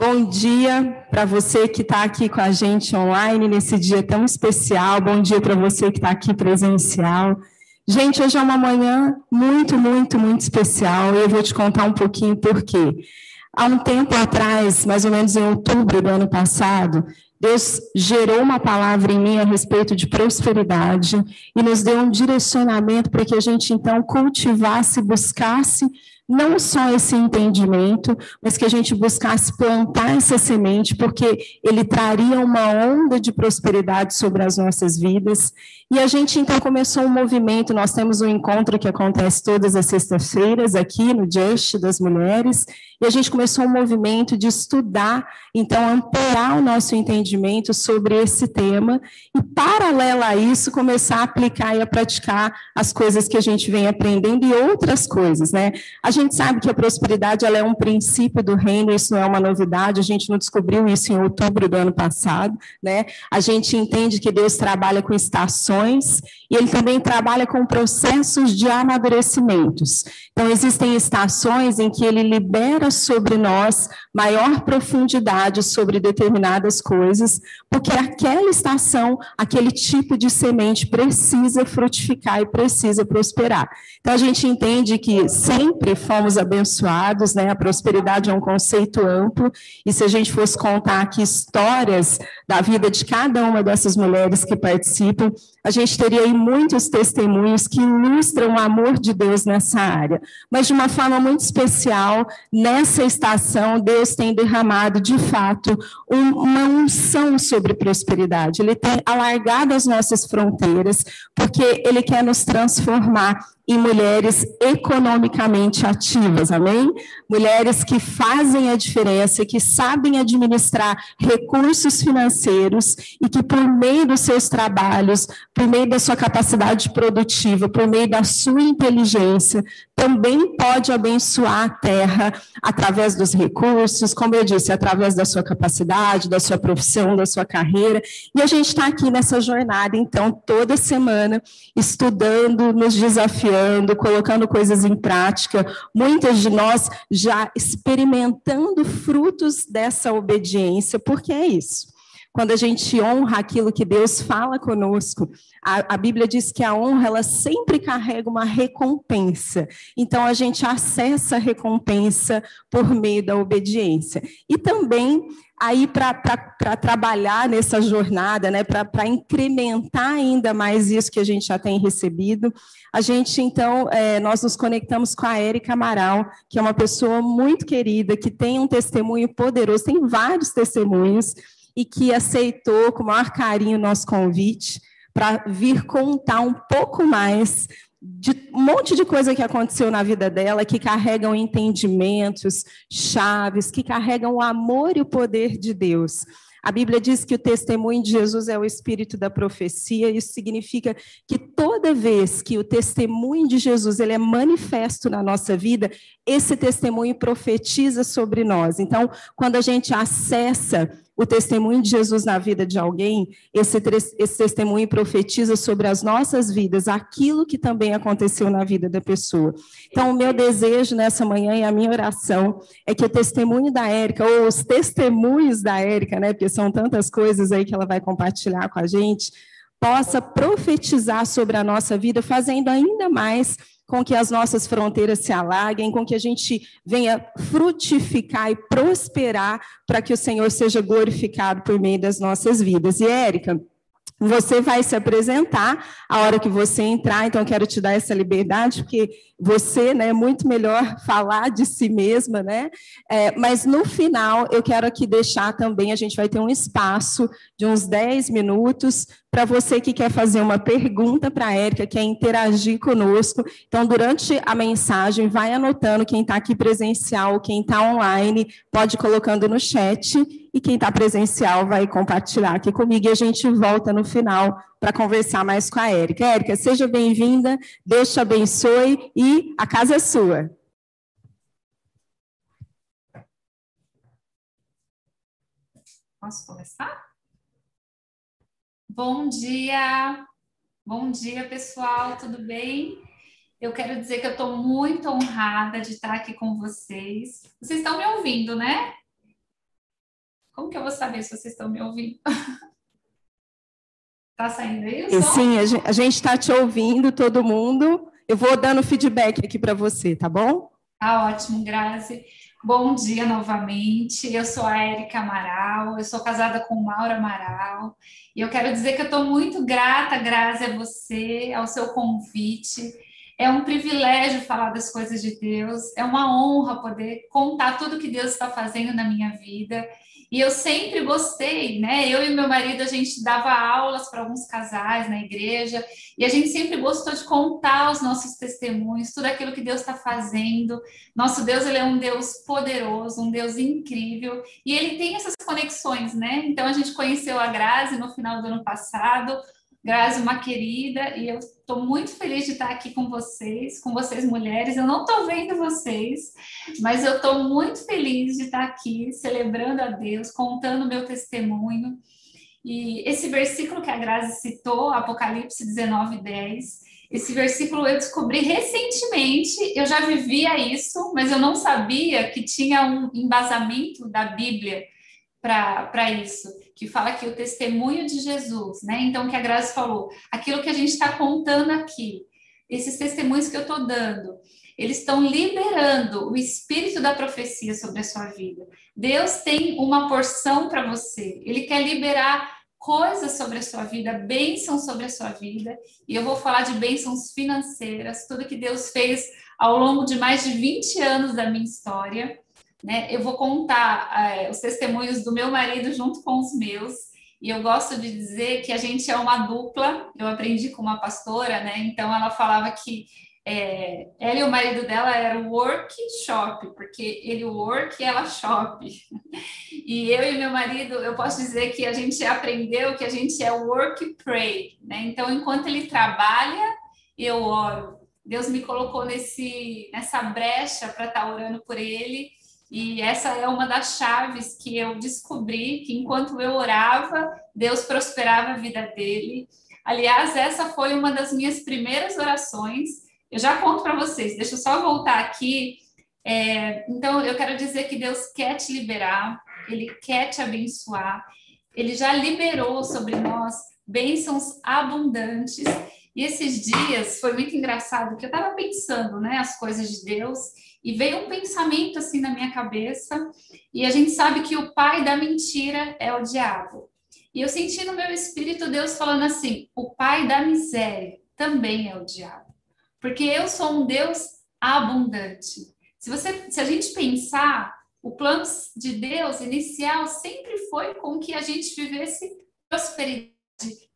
Bom dia para você que está aqui com a gente online nesse dia tão especial. Bom dia para você que está aqui presencial. Gente, hoje é uma manhã muito, muito, muito especial e eu vou te contar um pouquinho por quê. Há um tempo atrás, mais ou menos em outubro do ano passado, Deus gerou uma palavra em mim a respeito de prosperidade e nos deu um direcionamento para que a gente então cultivasse, buscasse não só esse entendimento, mas que a gente buscasse plantar essa semente, porque ele traria uma onda de prosperidade sobre as nossas vidas. E a gente então começou um movimento. Nós temos um encontro que acontece todas as sextas-feiras aqui no Just das Mulheres, e a gente começou um movimento de estudar, então, ampliar o nosso entendimento sobre esse tema e, paralelo a isso, começar a aplicar e a praticar as coisas que a gente vem aprendendo e outras coisas, né? A gente sabe que a prosperidade ela é um princípio do reino, isso não é uma novidade, a gente não descobriu isso em outubro do ano passado, né? A gente entende que Deus trabalha com estações e ele também trabalha com processos de amadurecimentos. Então, existem estações em que ele libera sobre nós maior profundidade sobre determinadas coisas, porque aquela estação, aquele tipo de semente precisa frutificar e precisa prosperar. Então, a gente entende que sempre fomos abençoados, né? A prosperidade é um conceito amplo, e se a gente fosse contar aqui histórias da vida de cada uma dessas mulheres que participam, a gente teria aí muitos testemunhos que ilustram o amor de Deus nessa área. Mas de uma forma muito especial, nessa estação, Deus tem derramado, de fato, um, uma unção sobre prosperidade. Ele tem alargado as nossas fronteiras, porque Ele quer nos transformar em mulheres economicamente ativas, amém? Mulheres que fazem a diferença, que sabem administrar recursos financeiros e que, por meio dos seus trabalhos, por meio da sua capacidade produtiva, por meio da sua inteligência, também pode abençoar a terra através dos recursos, como eu disse, através da sua capacidade, da sua profissão, da sua carreira. E a gente está aqui nessa jornada, então, toda semana, estudando, nos desafiando, colocando coisas em prática, muitas de nós já experimentando frutos dessa obediência, porque é isso. Quando a gente honra aquilo que Deus fala conosco, a, a, Bíblia diz que a honra ela sempre carrega uma recompensa. Então a gente acessa a recompensa por meio da obediência. E também aí para trabalhar nessa jornada, né, para incrementar ainda mais isso que a gente já tem recebido, a gente então é, nós nos conectamos com a Érica Amaral, que é uma pessoa muito querida, que tem um testemunho poderoso, tem vários testemunhos e que aceitou com o maior carinho o nosso convite para vir contar um pouco mais de um monte de coisa que aconteceu na vida dela, que carregam entendimentos, chaves, que carregam o amor e o poder de Deus. A Bíblia diz que o testemunho de Jesus é o espírito da profecia, isso significa que toda vez que o testemunho de Jesus ele é manifesto na nossa vida, esse testemunho profetiza sobre nós. Então, quando a gente acessa o testemunho de Jesus na vida de alguém, esse, esse testemunho profetiza sobre as nossas vidas aquilo que também aconteceu na vida da pessoa. Então, o meu desejo nessa manhã e a minha oração é que o testemunho da Érica, ou os testemunhos da Érica, né, porque são tantas coisas aí que ela vai compartilhar com a gente, possa profetizar sobre a nossa vida, fazendo ainda mais com que as nossas fronteiras se alaguem, com que a gente venha frutificar e prosperar para que o Senhor seja glorificado por meio das nossas vidas. E, Érica, você vai se apresentar a hora que você entrar, então quero te dar essa liberdade, porque você, né, é muito melhor falar de si mesma, né? É, mas no final, eu quero aqui deixar também, a gente vai ter um espaço de uns 10 minutos para você que quer fazer uma pergunta para a Érica, quer interagir conosco. Então, durante a mensagem, vai anotando quem está aqui presencial, quem está online, pode colocando no chat, e quem está presencial vai compartilhar aqui comigo, e a gente volta no final para conversar mais com a Érica. Érica, seja bem-vinda, Deus te abençoe e a casa é sua. Posso começar? Bom dia, bom dia pessoal, tudo bem? Eu quero dizer que eu estou muito honrada de estar aqui com vocês. Vocês estão me ouvindo, né? que eu vou saber se vocês estão me ouvindo? Tá saindo aí o som? Sim, a gente está te ouvindo, todo mundo. Eu vou dando feedback aqui para você, tá bom? Tá ótimo, Grazi. Bom dia novamente. Eu sou a Érica Amaral, eu sou casada com Maura Amaral. E eu quero dizer que eu estou muito grata, Grazi, a você, ao seu convite. É um privilégio falar das coisas de Deus, é uma honra poder contar tudo que Deus está fazendo na minha vida. E eu sempre gostei, né? Eu e meu marido, a gente dava aulas para alguns casais na igreja, e a gente sempre gostou de contar os nossos testemunhos, tudo aquilo que Deus está fazendo. Nosso Deus, ele é um Deus poderoso, um Deus incrível, e ele tem essas conexões, né? Então a gente conheceu a Grazi no final do ano passado, Grazi, uma querida, e eu estou muito feliz de estar aqui com vocês, com vocês mulheres. Eu não estou vendo vocês, mas eu estou muito feliz de estar aqui celebrando a Deus, contando meu testemunho. E esse versículo que a Grazi citou, Apocalipse 19, 10, esse versículo eu descobri recentemente, eu já vivia isso, mas eu não sabia que tinha um embasamento da Bíblia para isso, que fala que o testemunho de Jesus, né? Então, que a Graça falou, aquilo que a gente está contando aqui, esses testemunhos que eu estou dando, eles estão liberando o espírito da profecia sobre a sua vida. Deus tem uma porção para você, Ele quer liberar coisas sobre a sua vida, bênçãos sobre a sua vida, e eu vou falar de bênçãos financeiras, tudo que Deus fez ao longo de mais de 20 anos da minha história. Né? Eu vou contar é, os testemunhos do meu marido junto com os meus. E eu gosto de dizer que a gente é uma dupla. Eu aprendi com uma pastora, né? Então ela falava que é, ela e o marido dela eram workshop, porque ele work e ela shop. E eu e meu marido, eu posso dizer que a gente aprendeu que a gente é work pray, né? Então, enquanto ele trabalha, eu oro. Deus me colocou nesse, nessa brecha para estar tá orando por ele e essa é uma das chaves que eu descobri que enquanto eu orava, Deus prosperava a vida dele. Aliás, essa foi uma das minhas primeiras orações. Eu já conto para vocês, deixa eu só voltar aqui. É, então, eu quero dizer que Deus quer te liberar, Ele quer te abençoar, Ele já liberou sobre nós bênçãos abundantes. E esses dias foi muito engraçado, que eu estava pensando, né, as coisas de Deus, e veio um pensamento assim na minha cabeça, e a gente sabe que o pai da mentira é o diabo. E eu senti no meu espírito Deus falando assim: o pai da miséria também é o diabo. Porque eu sou um Deus abundante. Se você, se a gente pensar, o plano de Deus inicial sempre foi com que a gente vivesse prosperidade,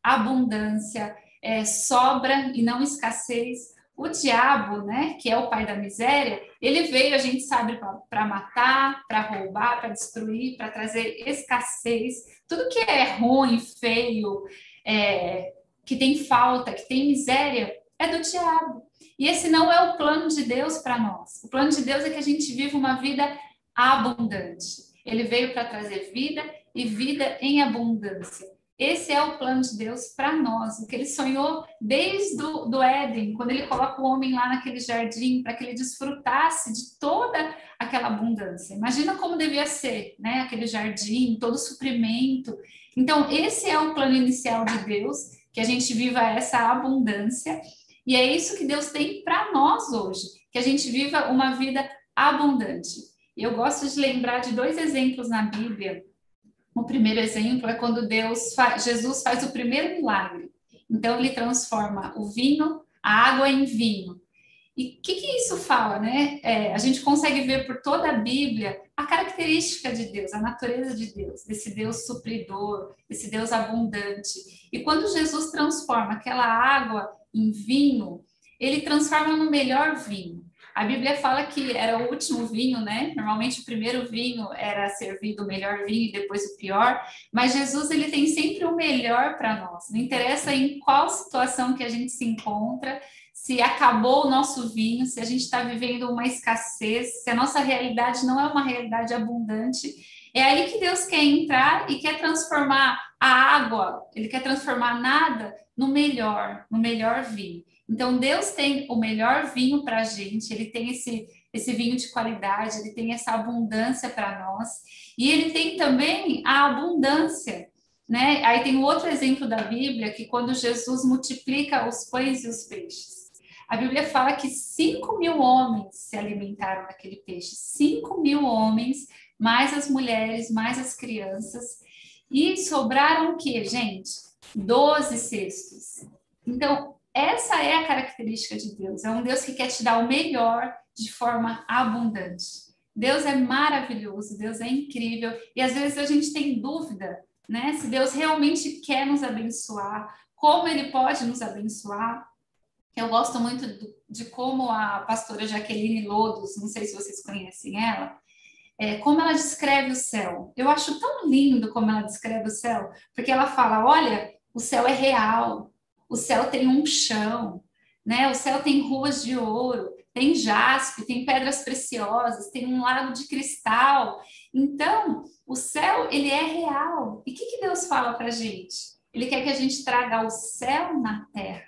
abundância, é, sobra e não escassez. O diabo, né, que é o pai da miséria, ele veio, a gente sabe, para matar, para roubar, para destruir, para trazer escassez, tudo que é ruim, feio, é, que tem falta, que tem miséria, é do diabo. E esse não é o plano de Deus para nós. O plano de Deus é que a gente viva uma vida abundante. Ele veio para trazer vida e vida em abundância. Esse é o plano de Deus para nós, o que ele sonhou desde do, do Éden, quando ele coloca o homem lá naquele jardim para que ele desfrutasse de toda aquela abundância. Imagina como devia ser, né? Aquele jardim, todo o suprimento. Então, esse é o plano inicial de Deus, que a gente viva essa abundância, e é isso que Deus tem para nós hoje, que a gente viva uma vida abundante. E eu gosto de lembrar de dois exemplos na Bíblia o primeiro exemplo é quando Deus Jesus faz o primeiro milagre. Então ele transforma o vinho, a água em vinho. E o que, que, isso fala, né? É, a gente consegue ver por toda a Bíblia a característica de Deus, a natureza de Deus, desse Deus supridor, desse Deus abundante. E quando Jesus transforma aquela água em vinho, ele transforma no melhor vinho. A Bíblia fala que era o último vinho, né? Normalmente o primeiro vinho era servido o melhor vinho e depois o pior, mas Jesus ele tem sempre o melhor para nós. Não interessa em qual situação que a gente se encontra, se acabou o nosso vinho, se a gente está vivendo uma escassez, se a nossa realidade não é uma realidade abundante, é aí que Deus quer entrar e quer transformar a água, ele quer transformar nada no melhor, no melhor vinho. Então, Deus tem o melhor vinho para a gente, Ele tem esse, esse vinho de qualidade, ele tem essa abundância para nós. E ele tem também a abundância, né? Aí tem outro exemplo da Bíblia que quando Jesus multiplica os pães e os peixes. A Bíblia fala que 5 mil homens se alimentaram daquele peixe. 5 mil homens, mais as mulheres, mais as crianças. E sobraram o que, gente? 12 cestos. Então, essa é a característica de Deus. É um Deus que quer te dar o melhor de forma abundante. Deus é maravilhoso, Deus é incrível. E às vezes a gente tem dúvida, né? Se Deus realmente quer nos abençoar, como ele pode nos abençoar. Eu gosto muito de como a pastora Jaqueline Lodos, não sei se vocês conhecem ela, é, como ela descreve o céu. Eu acho tão lindo como ela descreve o céu, porque ela fala: olha, o céu é real, o céu tem um chão, né? O céu tem ruas de ouro, tem jaspe, tem pedras preciosas, tem um lago de cristal. Então, o céu ele é real. E o que, que Deus fala para gente? Ele quer que a gente traga o céu na terra.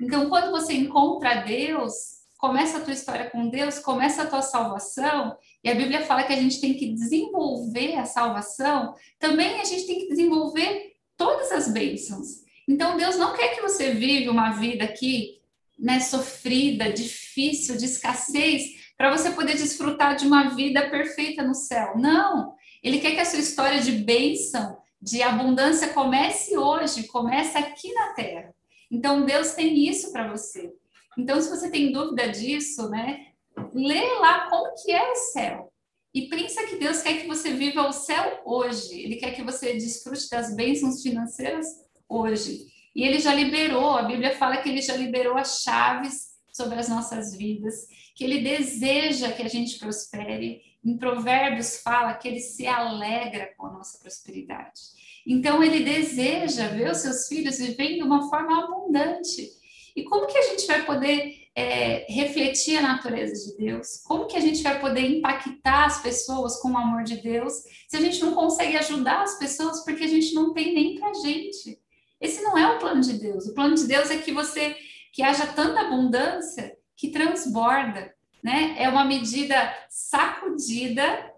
Então, quando você encontra Deus, começa a tua história com Deus, começa a tua salvação, e a Bíblia fala que a gente tem que desenvolver a salvação, também a gente tem que desenvolver todas as bênçãos. Então Deus não quer que você viva uma vida aqui, né, sofrida, difícil, de escassez, para você poder desfrutar de uma vida perfeita no céu. Não, ele quer que a sua história de bênção, de abundância comece hoje, comece aqui na terra. Então Deus tem isso para você. Então, se você tem dúvida disso, né, lê lá como que é o céu. E pensa que Deus quer que você viva o céu hoje. Ele quer que você desfrute das bênçãos financeiras hoje. E ele já liberou, a Bíblia fala que ele já liberou as chaves sobre as nossas vidas, que ele deseja que a gente prospere. Em Provérbios fala que ele se alegra com a nossa prosperidade. Então ele deseja ver os seus filhos vivendo de uma forma abundante. E como que a gente vai poder é, refletir a natureza de Deus? Como que a gente vai poder impactar as pessoas com o amor de Deus se a gente não consegue ajudar as pessoas porque a gente não tem nem para gente? Esse não é o plano de Deus. O plano de Deus é que você que haja tanta abundância que transborda, né? É uma medida sacudida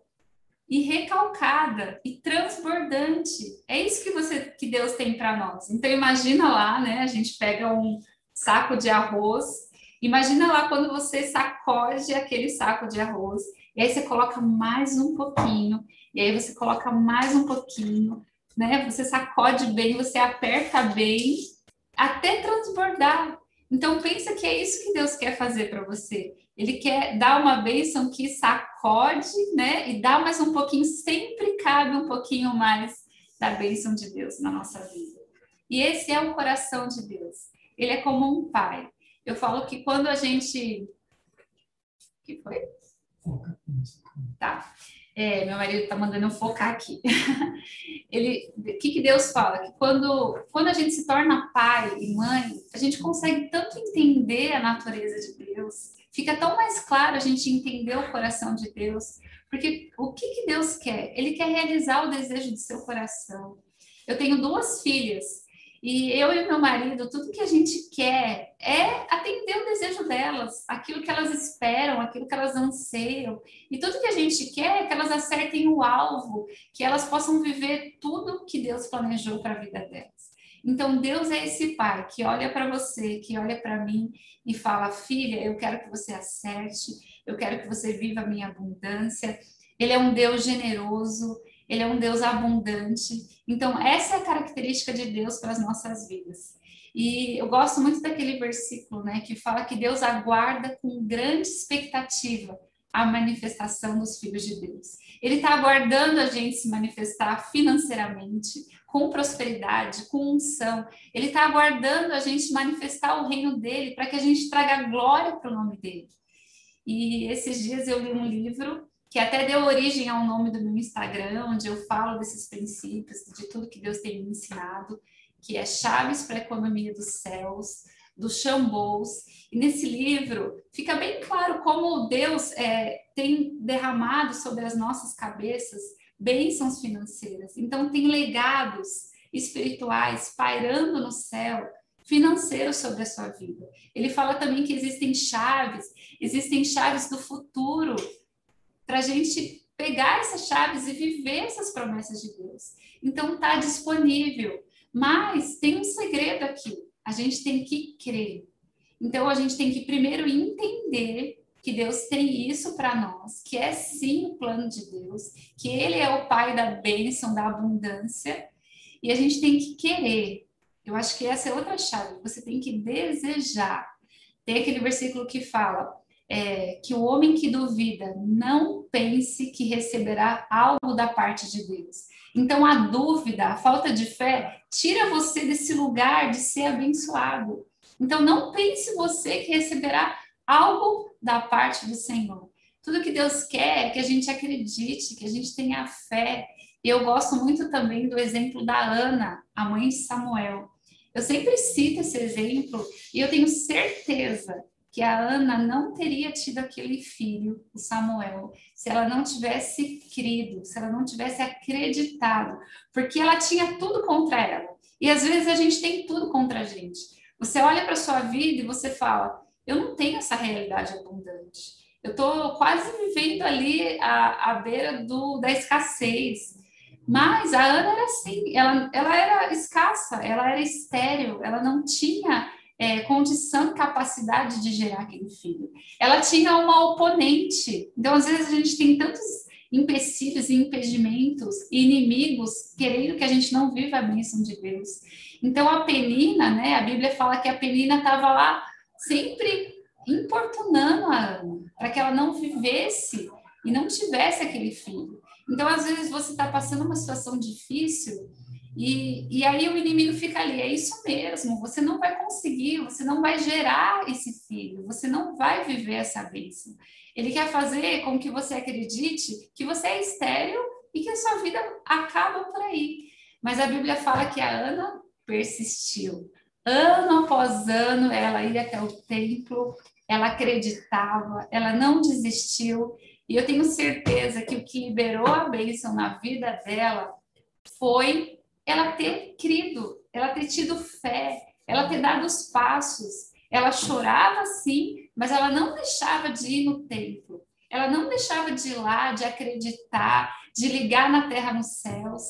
e recalcada e transbordante. É isso que você que Deus tem para nós. Então imagina lá, né? A gente pega um saco de arroz. Imagina lá quando você sacode aquele saco de arroz, e aí você coloca mais um pouquinho, e aí você coloca mais um pouquinho, né? Você sacode bem, você aperta bem, até transbordar. Então pensa que é isso que Deus quer fazer para você. Ele quer dar uma bênção que sacode, né? E dá mais um pouquinho, sempre cabe um pouquinho mais da bênção de Deus na nossa vida. E esse é o coração de Deus ele é como um pai. Eu falo que quando a gente. O que foi? Tá. É, meu marido está mandando eu focar aqui. Ele, o que, que Deus fala? Que quando, quando a gente se torna pai e mãe, a gente consegue tanto entender a natureza de Deus, fica tão mais claro a gente entender o coração de Deus, porque o que, que Deus quer? Ele quer realizar o desejo do seu coração. Eu tenho duas filhas e eu e meu marido, tudo que a gente quer é atender o desejo delas, aquilo que elas esperam, aquilo que elas anseiam. E tudo que a gente quer é que elas acertem o alvo, que elas possam viver tudo que Deus planejou para a vida delas. Então, Deus é esse pai que olha para você, que olha para mim e fala: Filha, eu quero que você acerte, eu quero que você viva a minha abundância. Ele é um Deus generoso, ele é um Deus abundante. Então, essa é a característica de Deus para as nossas vidas. E eu gosto muito daquele versículo, né, que fala que Deus aguarda com grande expectativa a manifestação dos filhos de Deus. Ele está aguardando a gente se manifestar financeiramente, com prosperidade, com unção. Ele está aguardando a gente manifestar o reino dele para que a gente traga glória para o nome dele. E esses dias eu li um livro que até deu origem ao nome do meu Instagram, onde eu falo desses princípios, de tudo que Deus tem me ensinado, que é Chaves para a Economia dos Céus, do Chambous. E nesse livro fica bem claro como Deus é, tem derramado sobre as nossas cabeças bênçãos financeiras. Então, tem legados espirituais pairando no céu, financeiro sobre a sua vida. Ele fala também que existem chaves, existem chaves do futuro para a gente pegar essas chaves e viver essas promessas de Deus. Então está disponível. Mas tem um segredo aqui. A gente tem que crer. Então a gente tem que primeiro entender que Deus tem isso para nós, que é sim o plano de Deus, que Ele é o Pai da bênção, da abundância, e a gente tem que querer. Eu acho que essa é outra chave. Você tem que desejar. Tem aquele versículo que fala é, que o homem que duvida não pense que receberá algo da parte de Deus. Então, a dúvida, a falta de fé, tira você desse lugar de ser abençoado. Então, não pense você que receberá algo da parte do Senhor. Tudo que Deus quer é que a gente acredite, que a gente tenha fé. E eu gosto muito também do exemplo da Ana, a mãe de Samuel. Eu sempre cito esse exemplo e eu tenho certeza que a Ana não teria tido aquele filho, o Samuel, se ela não tivesse crido, se ela não tivesse acreditado, porque ela tinha tudo contra ela. E às vezes a gente tem tudo contra a gente. Você olha para a sua vida e você fala: eu não tenho essa realidade abundante. Eu estou quase vivendo ali à, à beira do, da escassez. Mas a Ana era assim, ela, ela era escassa, ela era estéril, ela não tinha é, condição capacidade de gerar aquele filho. Ela tinha uma oponente. Então, às vezes, a gente tem tantos empecilhos e impedimentos inimigos querendo que a gente não viva a bênção de Deus. Então, a Penina, né? A Bíblia fala que a Penina estava lá sempre importunando a Ana para que ela não vivesse e não tivesse aquele filho. Então, às vezes, você está passando uma situação difícil e, e aí o inimigo fica ali, é isso mesmo, você não vai conseguir, você não vai gerar esse filho, você não vai viver essa bênção. Ele quer fazer com que você acredite que você é estéril e que a sua vida acaba por aí. Mas a Bíblia fala que a Ana persistiu. Ano após ano, ela ia até o templo, ela acreditava, ela não desistiu. E eu tenho certeza que o que liberou a bênção na vida dela foi ela ter crido, ela ter tido fé, ela ter dado os passos. Ela chorava sim, mas ela não deixava de ir no templo. Ela não deixava de ir lá, de acreditar, de ligar na terra nos céus.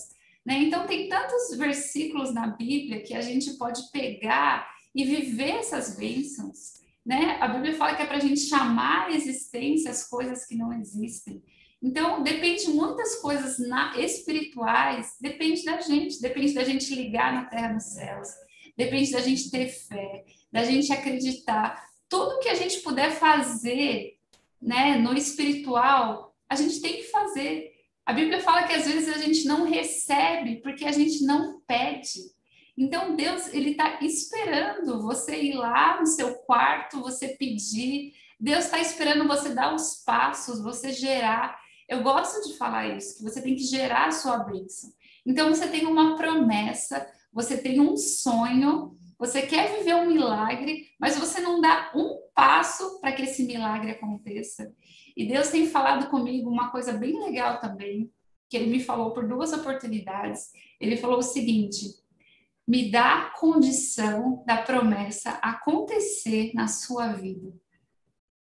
Né? Então, tem tantos versículos na Bíblia que a gente pode pegar e viver essas bênçãos. Né? A Bíblia fala que é para a gente chamar a existência as coisas que não existem. Então, depende de muitas coisas na, espirituais, depende da gente, depende da gente ligar na terra nos céus, depende da gente ter fé, da gente acreditar. Tudo que a gente puder fazer né, no espiritual, a gente tem que fazer. A Bíblia fala que às vezes a gente não recebe porque a gente não pede. Então Deus ele está esperando você ir lá no seu quarto, você pedir. Deus está esperando você dar os passos, você gerar. Eu gosto de falar isso, que você tem que gerar a sua bênção. Então, você tem uma promessa, você tem um sonho, você quer viver um milagre, mas você não dá um passo para que esse milagre aconteça. E Deus tem falado comigo uma coisa bem legal também, que ele me falou por duas oportunidades. Ele falou o seguinte: me dá condição da promessa acontecer na sua vida.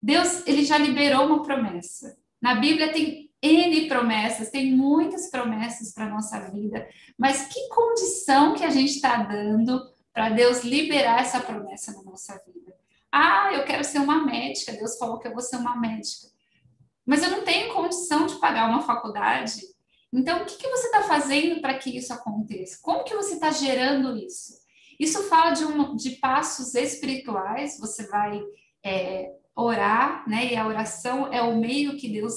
Deus, ele já liberou uma promessa. Na Bíblia tem N promessas, tem muitas promessas para a nossa vida, mas que condição que a gente está dando para Deus liberar essa promessa na nossa vida? Ah, eu quero ser uma médica, Deus falou que eu vou ser uma médica, mas eu não tenho condição de pagar uma faculdade. Então, o que, que você está fazendo para que isso aconteça? Como que você está gerando isso? Isso fala de, um, de passos espirituais, você vai é, orar, né? E a oração é o meio que Deus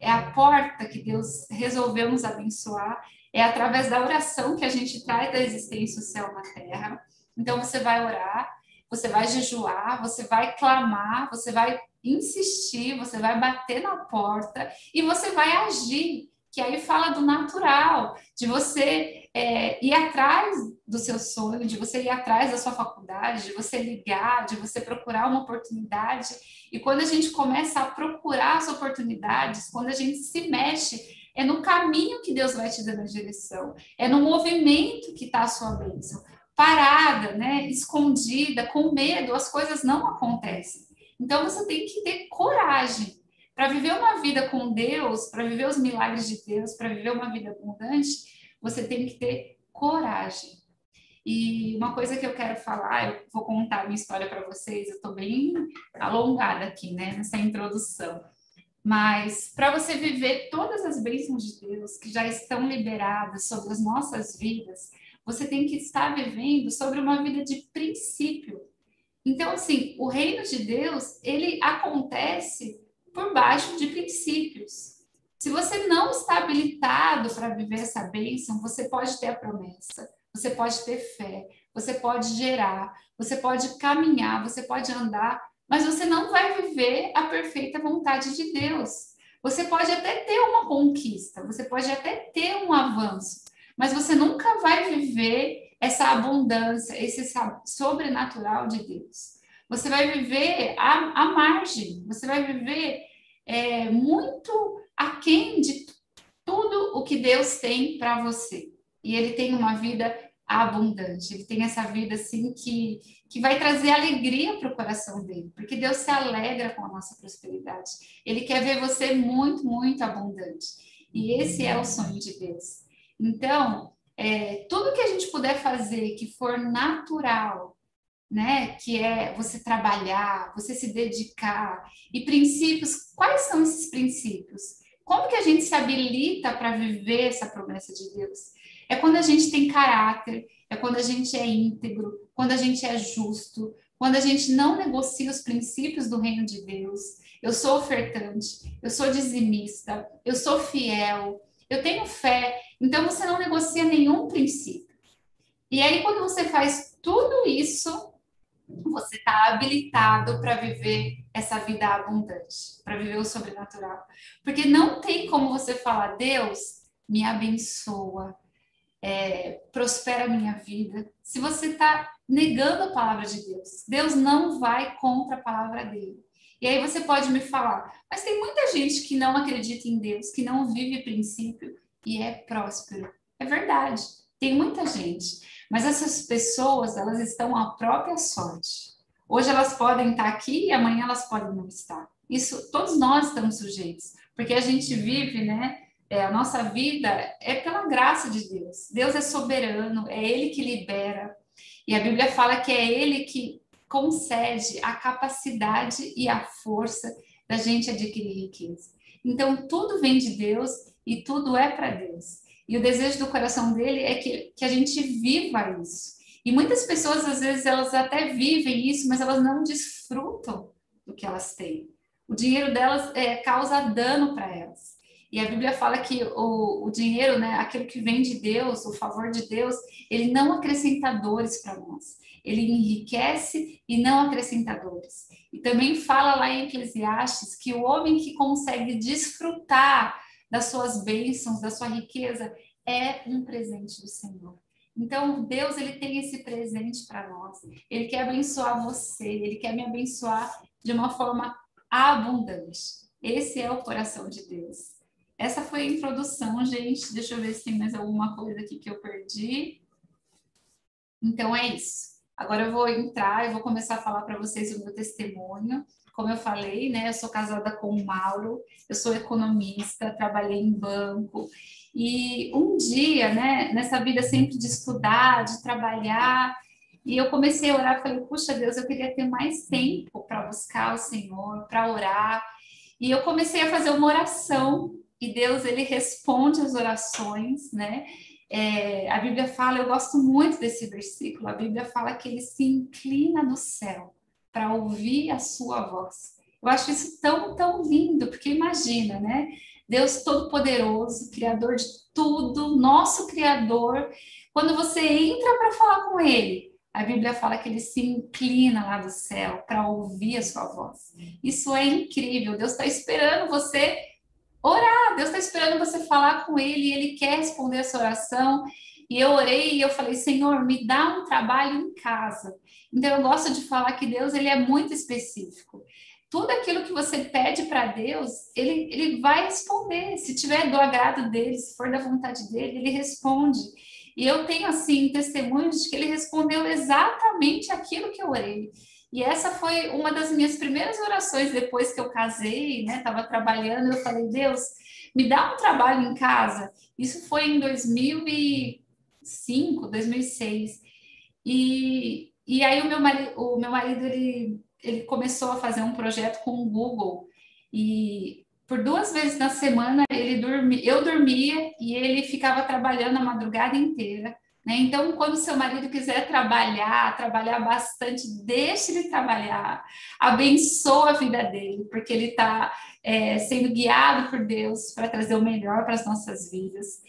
é a porta que Deus resolveu nos abençoar, é através da oração que a gente traz da existência o céu na terra. Então você vai orar, você vai jejuar, você vai clamar, você vai insistir, você vai bater na porta e você vai agir que aí fala do natural, de você é, ir atrás do seu sonho, de você ir atrás da sua faculdade, de você ligar, de você procurar uma oportunidade. E quando a gente começa a procurar as oportunidades, quando a gente se mexe, é no caminho que Deus vai te dando a direção, é no movimento que está a sua bênção. parada, né, escondida, com medo, as coisas não acontecem. Então você tem que ter coragem para viver uma vida com Deus, para viver os milagres de Deus, para viver uma vida abundante, você tem que ter coragem. E uma coisa que eu quero falar, eu vou contar minha história para vocês, eu estou bem alongada aqui, né, nessa introdução. Mas para você viver todas as bênçãos de Deus que já estão liberadas sobre as nossas vidas, você tem que estar vivendo sobre uma vida de princípio. Então, assim, o reino de Deus, ele acontece por baixo de princípios. Se você não está habilitado para viver essa bênção, você pode ter a promessa, você pode ter fé, você pode gerar, você pode caminhar, você pode andar, mas você não vai viver a perfeita vontade de Deus. Você pode até ter uma conquista, você pode até ter um avanço, mas você nunca vai viver essa abundância, esse sobrenatural de Deus. Você vai viver à, margem, você vai viver é, muito aquém de tudo o que Deus tem para você. E Ele tem uma vida abundante, Ele tem essa vida assim que, que vai trazer alegria para o coração dele, porque Deus se alegra com a nossa prosperidade. Ele quer ver você muito, muito abundante. E esse é o sonho de Deus. Então, é, tudo que a gente puder fazer que for natural, né? Que é você trabalhar, você se dedicar. E princípios, quais são esses princípios? Como que a gente se habilita para viver essa promessa de Deus? É quando a gente tem caráter, é quando a gente é íntegro, quando a gente é justo, quando a gente não negocia os princípios do reino de Deus. Eu sou ofertante, eu sou dizimista, eu sou fiel, eu tenho fé. Então você não negocia nenhum princípio. E aí, quando você faz tudo isso, você está habilitado para viver essa vida abundante, para viver o sobrenatural. Porque não tem como você falar, Deus, me abençoa, é, prospera a minha vida, se você está negando a palavra de Deus. Deus não vai contra a palavra dele. E aí você pode me falar, mas tem muita gente que não acredita em Deus, que não vive princípio e é próspero. É verdade, tem muita gente. Mas essas pessoas, elas estão à própria sorte. Hoje elas podem estar aqui e amanhã elas podem não estar. Isso, todos nós estamos sujeitos, porque a gente vive, né? É, a nossa vida é pela graça de Deus. Deus é soberano, é Ele que libera. E a Bíblia fala que é Ele que concede a capacidade e a força da gente adquirir riqueza. Então, tudo vem de Deus e tudo é para Deus. E o desejo do coração dele é que, que a gente viva isso. E muitas pessoas, às vezes, elas até vivem isso, mas elas não desfrutam do que elas têm. O dinheiro delas é, causa dano para elas. E a Bíblia fala que o, o dinheiro, né, aquilo que vem de Deus, o favor de Deus, ele não acrescenta dores para nós. Ele enriquece e não acrescenta dores. E também fala lá em Eclesiastes que o homem que consegue desfrutar das suas bênçãos, da sua riqueza, é um presente do Senhor. Então, Deus ele tem esse presente para nós. Ele quer abençoar você, ele quer me abençoar de uma forma abundante. Esse é o coração de Deus. Essa foi a introdução, gente. Deixa eu ver se tem mais alguma coisa aqui que eu perdi. Então é isso. Agora eu vou entrar, eu vou começar a falar para vocês o meu testemunho. Como eu falei, né, eu sou casada com o Mauro, eu sou economista, trabalhei em banco. E um dia, né, nessa vida sempre de estudar, de trabalhar, e eu comecei a orar, falei, puxa Deus, eu queria ter mais tempo para buscar o Senhor, para orar. E eu comecei a fazer uma oração, e Deus, ele responde as orações, né? É, a Bíblia fala, eu gosto muito desse versículo, a Bíblia fala que ele se inclina do céu para ouvir a sua voz. Eu acho isso tão, tão lindo, porque imagina, né? Deus Todo-Poderoso, Criador de tudo, nosso Criador, quando você entra para falar com Ele, a Bíblia fala que ele se inclina lá do céu para ouvir a sua voz. Isso é incrível. Deus está esperando você orar, Deus está esperando você falar com Ele Ele quer responder essa oração. E eu orei e eu falei, Senhor, me dá um trabalho em casa. Então eu gosto de falar que Deus ele é muito específico. Tudo aquilo que você pede para Deus, ele, ele vai responder. Se tiver do agrado dele, se for da vontade dele, ele responde. E eu tenho, assim, testemunhos de que ele respondeu exatamente aquilo que eu orei. E essa foi uma das minhas primeiras orações depois que eu casei, né? Estava trabalhando, eu falei, Deus, me dá um trabalho em casa. Isso foi em 2005, 2006. E, e aí o meu marido, o meu marido ele, ele começou a fazer um projeto com o Google. E por duas vezes na semana ele dormia, eu dormia e ele ficava trabalhando a madrugada inteira. Né? Então, quando seu marido quiser trabalhar, trabalhar bastante, deixe ele trabalhar, abençoa a vida dele, porque ele está é, sendo guiado por Deus para trazer o melhor para as nossas vidas.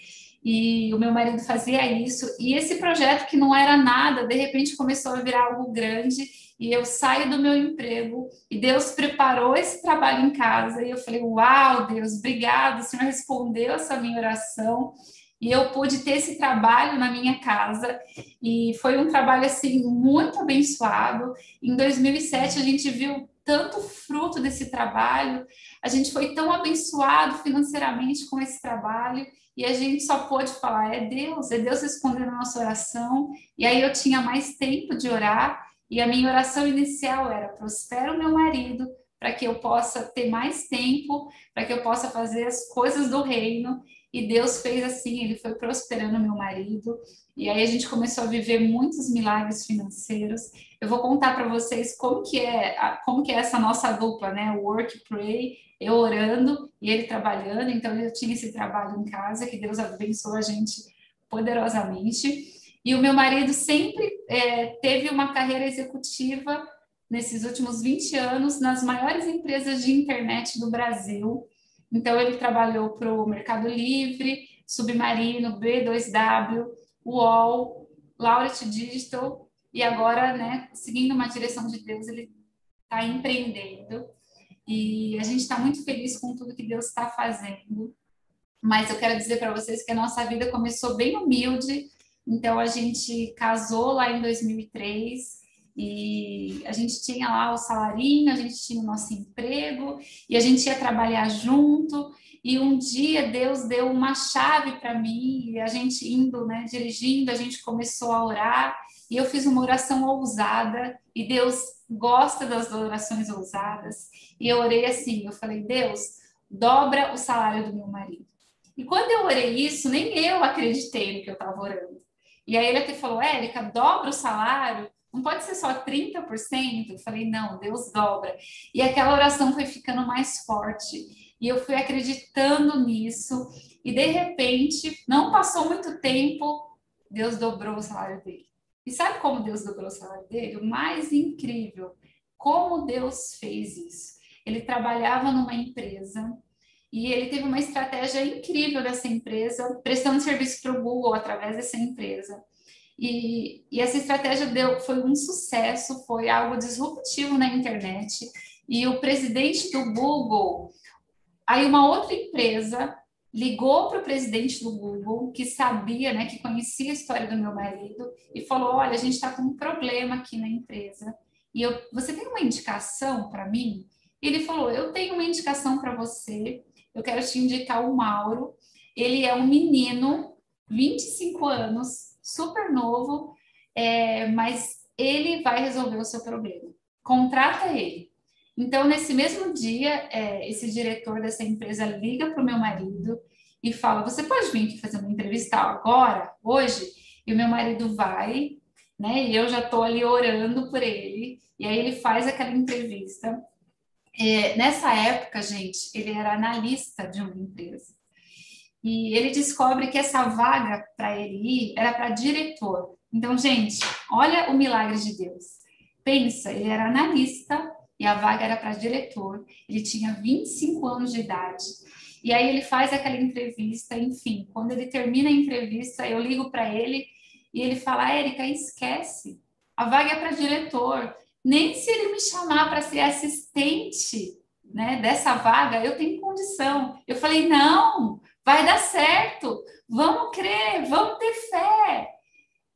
E o meu marido fazia isso, e esse projeto que não era nada, de repente começou a virar algo grande, e eu saio do meu emprego, e Deus preparou esse trabalho em casa, e eu falei: Uau, Deus, obrigado, o Senhor respondeu essa minha oração. E eu pude ter esse trabalho na minha casa. E foi um trabalho assim muito abençoado. Em 2007 a gente viu tanto fruto desse trabalho, a gente foi tão abençoado financeiramente com esse trabalho e a gente só pôde falar é Deus, é Deus respondendo a nossa oração. E aí eu tinha mais tempo de orar e a minha oração inicial era prospera o meu marido para que eu possa ter mais tempo, para que eu possa fazer as coisas do reino e Deus fez assim, ele foi prosperando meu marido, e aí a gente começou a viver muitos milagres financeiros. Eu vou contar para vocês como que é, como que é essa nossa dupla, né? Work, pray, eu orando e ele trabalhando. Então eu tinha esse trabalho em casa, que Deus abençoou a gente poderosamente. E o meu marido sempre é, teve uma carreira executiva nesses últimos 20 anos nas maiores empresas de internet do Brasil. Então, ele trabalhou para o Mercado Livre, Submarino, B2W, UOL, Laureate Digital, e agora, né, seguindo uma direção de Deus, ele está empreendendo. E a gente está muito feliz com tudo que Deus está fazendo. Mas eu quero dizer para vocês que a nossa vida começou bem humilde. Então, a gente casou lá em 2003 e a gente tinha lá o salarinho, a gente tinha o nosso emprego e a gente ia trabalhar junto. E um dia Deus deu uma chave para mim e a gente indo, né, dirigindo, a gente começou a orar e eu fiz uma oração ousada e Deus gosta das orações ousadas. E eu orei assim, eu falei: "Deus, dobra o salário do meu marido". E quando eu orei isso, nem eu acreditei no que eu estava orando. E aí ele até falou: "Érica, dobra o salário" Não pode ser só 30%. Eu falei, não, Deus dobra. E aquela oração foi ficando mais forte. E eu fui acreditando nisso. E de repente, não passou muito tempo, Deus dobrou o salário dele. E sabe como Deus dobrou o salário dele? O mais incrível, como Deus fez isso. Ele trabalhava numa empresa e ele teve uma estratégia incrível dessa empresa, prestando serviço para o Google através dessa empresa. E, e essa estratégia deu, foi um sucesso, foi algo disruptivo na internet. E o presidente do Google, aí uma outra empresa ligou para o presidente do Google, que sabia, né, que conhecia a história do meu marido, e falou: Olha, a gente está com um problema aqui na empresa. E eu, você tem uma indicação para mim? E ele falou: Eu tenho uma indicação para você. Eu quero te indicar o Mauro. Ele é um menino, 25 anos, super novo, é, mas ele vai resolver o seu problema. Contrata ele. Então, nesse mesmo dia, é, esse diretor dessa empresa liga para o meu marido e fala: Você pode vir aqui fazer uma entrevista agora, hoje? E o meu marido vai, né? E eu já estou ali orando por ele. E aí ele faz aquela entrevista. É, nessa época, gente, ele era analista de uma empresa. E ele descobre que essa vaga para ele ir era para diretor. Então, gente, olha o milagre de Deus. Pensa, ele era analista e a vaga era para diretor. Ele tinha 25 anos de idade. E aí ele faz aquela entrevista, enfim, quando ele termina a entrevista, eu ligo para ele e ele fala: "Érica, esquece. A vaga é para diretor. Nem se ele me chamar para ser assistente, né, dessa vaga, eu tenho condição". Eu falei: "Não, vai dar certo, vamos crer, vamos ter fé.